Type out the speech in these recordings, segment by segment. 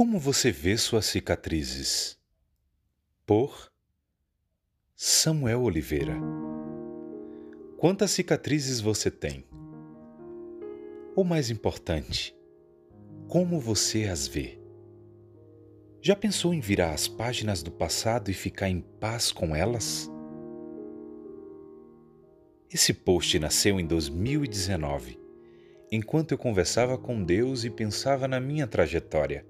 Como você vê suas cicatrizes? Por Samuel Oliveira. Quantas cicatrizes você tem? Ou mais importante, como você as vê? Já pensou em virar as páginas do passado e ficar em paz com elas? Esse post nasceu em 2019, enquanto eu conversava com Deus e pensava na minha trajetória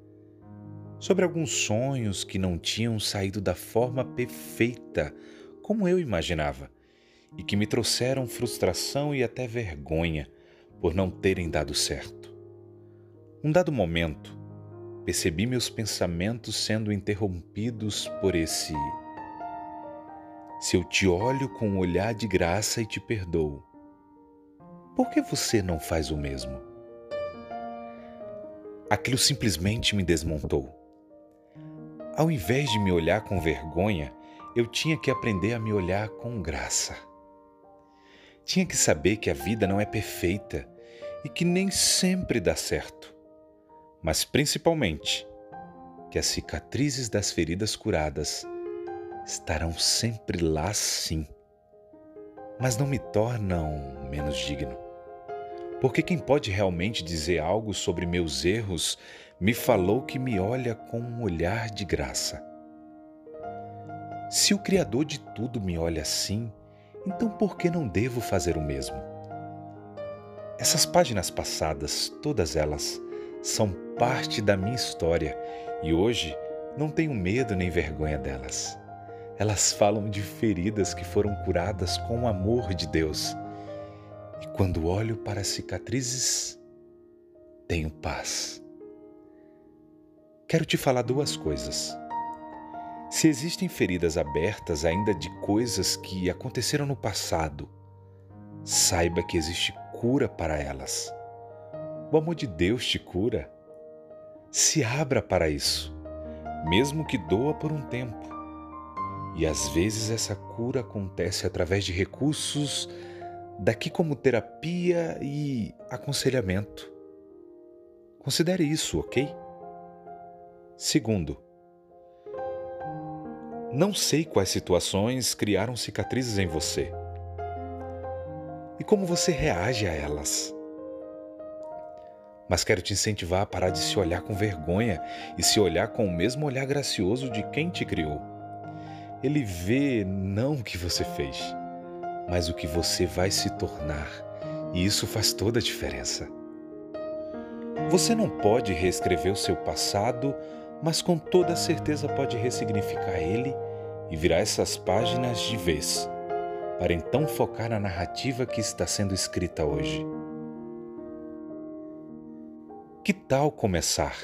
sobre alguns sonhos que não tinham saído da forma perfeita como eu imaginava e que me trouxeram frustração e até vergonha por não terem dado certo. Um dado momento, percebi meus pensamentos sendo interrompidos por esse. Se eu te olho com um olhar de graça e te perdoo, por que você não faz o mesmo? Aquilo simplesmente me desmontou. Ao invés de me olhar com vergonha, eu tinha que aprender a me olhar com graça. Tinha que saber que a vida não é perfeita e que nem sempre dá certo, mas principalmente que as cicatrizes das feridas curadas estarão sempre lá sim, mas não me tornam menos digno. Porque quem pode realmente dizer algo sobre meus erros me falou que me olha com um olhar de graça. Se o Criador de tudo me olha assim, então por que não devo fazer o mesmo? Essas páginas passadas, todas elas, são parte da minha história e hoje não tenho medo nem vergonha delas. Elas falam de feridas que foram curadas com o amor de Deus. E quando olho para as cicatrizes, tenho paz quero te falar duas coisas. Se existem feridas abertas ainda de coisas que aconteceram no passado, saiba que existe cura para elas. O amor de Deus te cura. Se abra para isso, mesmo que doa por um tempo. E às vezes essa cura acontece através de recursos daqui como terapia e aconselhamento. Considere isso, ok? Segundo, não sei quais situações criaram cicatrizes em você e como você reage a elas. Mas quero te incentivar a parar de se olhar com vergonha e se olhar com o mesmo olhar gracioso de quem te criou. Ele vê não o que você fez, mas o que você vai se tornar, e isso faz toda a diferença. Você não pode reescrever o seu passado mas com toda certeza pode ressignificar ele e virar essas páginas de vez, para então focar na narrativa que está sendo escrita hoje. Que tal começar?